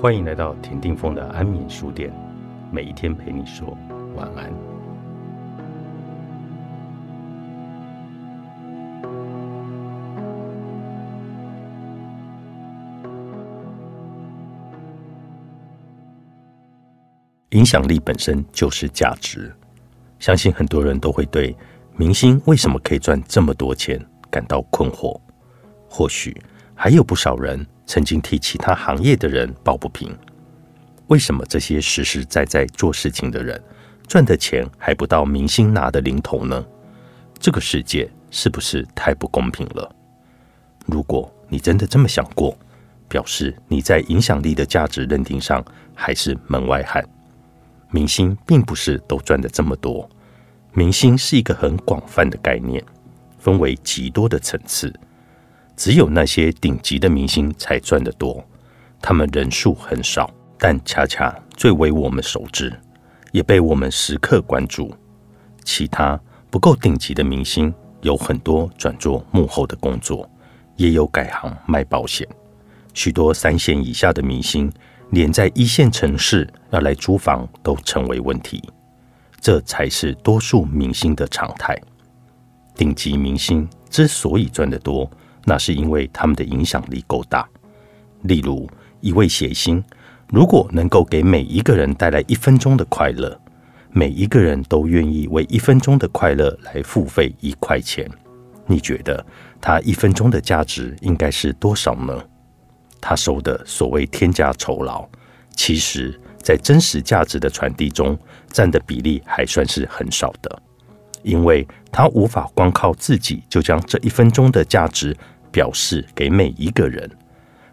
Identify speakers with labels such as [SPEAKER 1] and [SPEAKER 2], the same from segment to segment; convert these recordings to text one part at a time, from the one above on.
[SPEAKER 1] 欢迎来到田定峰的安眠书店，每一天陪你说晚安。影响力本身就是价值，相信很多人都会对明星为什么可以赚这么多钱感到困惑。或许还有不少人。曾经替其他行业的人抱不平，为什么这些实实在在做事情的人赚的钱还不到明星拿的零头呢？这个世界是不是太不公平了？如果你真的这么想过，表示你在影响力的价值认定上还是门外汉。明星并不是都赚的这么多，明星是一个很广泛的概念，分为极多的层次。只有那些顶级的明星才赚得多，他们人数很少，但恰恰最为我们熟知，也被我们时刻关注。其他不够顶级的明星，有很多转做幕后的工作，也有改行卖保险。许多三线以下的明星，连在一线城市要来租房都成为问题。这才是多数明星的常态。顶级明星之所以赚得多，那是因为他们的影响力够大。例如，一位谐星，如果能够给每一个人带来一分钟的快乐，每一个人都愿意为一分钟的快乐来付费一块钱，你觉得他一分钟的价值应该是多少呢？他收的所谓天价酬劳，其实在真实价值的传递中占的比例还算是很少的。因为他无法光靠自己就将这一分钟的价值表示给每一个人，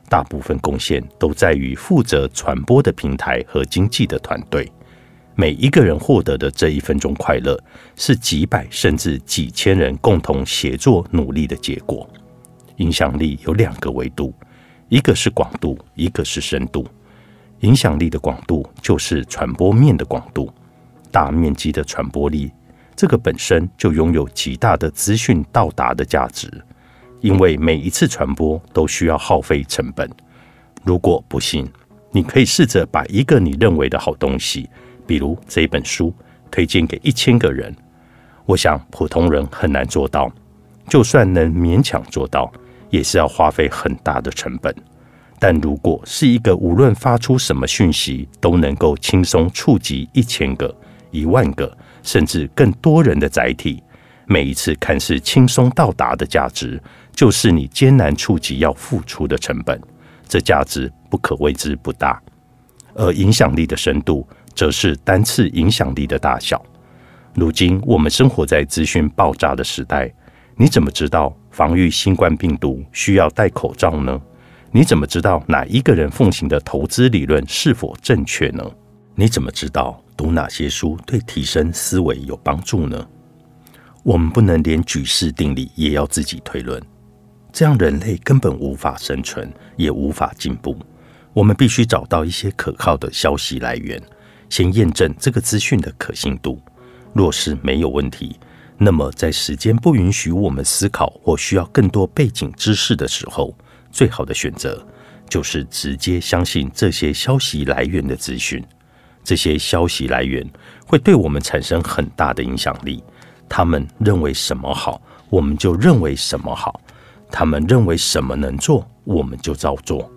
[SPEAKER 1] 大部分贡献都在于负责传播的平台和经济的团队。每一个人获得的这一分钟快乐，是几百甚至几千人共同协作努力的结果。影响力有两个维度，一个是广度，一个是深度。影响力的广度就是传播面的广度，大面积的传播力。这个本身就拥有极大的资讯到达的价值，因为每一次传播都需要耗费成本。如果不信，你可以试着把一个你认为的好东西，比如这本书，推荐给一千个人。我想普通人很难做到，就算能勉强做到，也是要花费很大的成本。但如果是一个无论发出什么讯息都能够轻松触及一千个、一万个。甚至更多人的载体，每一次看似轻松到达的价值，就是你艰难触及要付出的成本。这价值不可谓之不大。而影响力的深度，则是单次影响力的大小。如今我们生活在资讯爆炸的时代，你怎么知道防御新冠病毒需要戴口罩呢？你怎么知道哪一个人奉行的投资理论是否正确呢？你怎么知道？读哪些书对提升思维有帮助呢？我们不能连举世定理也要自己推论，这样人类根本无法生存，也无法进步。我们必须找到一些可靠的消息来源，先验证这个资讯的可信度。若是没有问题，那么在时间不允许我们思考或需要更多背景知识的时候，最好的选择就是直接相信这些消息来源的资讯。这些消息来源会对我们产生很大的影响力。他们认为什么好，我们就认为什么好；他们认为什么能做，我们就照做。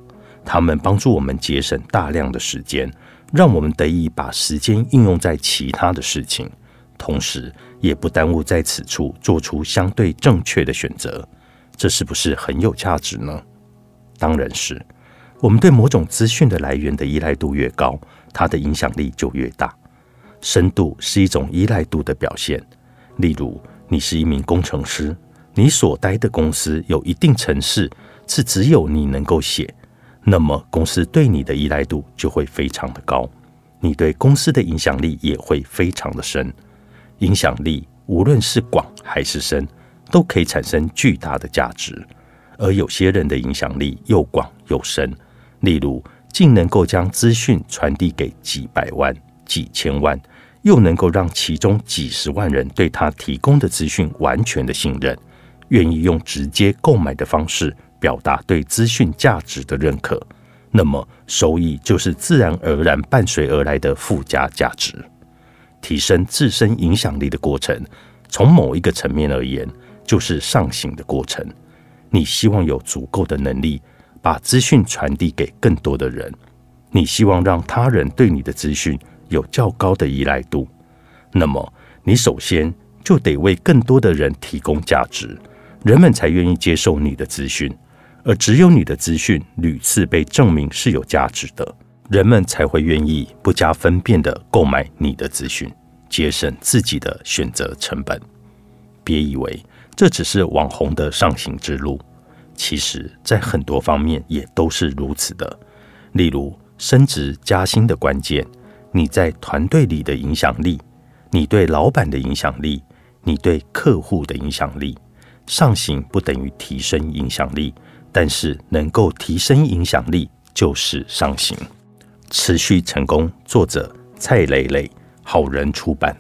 [SPEAKER 1] 他们帮助我们节省大量的时间，让我们得以把时间应用在其他的事情，同时也不耽误在此处做出相对正确的选择。这是不是很有价值呢？当然是。我们对某种资讯的来源的依赖度越高，它的影响力就越大。深度是一种依赖度的表现。例如，你是一名工程师，你所待的公司有一定程式是只有你能够写，那么公司对你的依赖度就会非常的高，你对公司的影响力也会非常的深。影响力无论是广还是深，都可以产生巨大的价值。而有些人的影响力又广又深。例如，竟能够将资讯传递给几百万、几千万，又能够让其中几十万人对他提供的资讯完全的信任，愿意用直接购买的方式表达对资讯价值的认可，那么收益就是自然而然伴随而来的附加价值。提升自身影响力的过程，从某一个层面而言，就是上行的过程。你希望有足够的能力，把资讯传递给更多的人。你希望让他人对你的资讯有较高的依赖度，那么你首先就得为更多的人提供价值，人们才愿意接受你的资讯。而只有你的资讯屡次被证明是有价值的，人们才会愿意不加分辨的购买你的资讯，节省自己的选择成本。别以为这只是网红的上行之路，其实在很多方面也都是如此的。例如，升职加薪的关键，你在团队里的影响力，你对老板的影响力，你对客户的影响力，上行不等于提升影响力，但是能够提升影响力就是上行。持续成功，作者蔡磊磊，好人出版。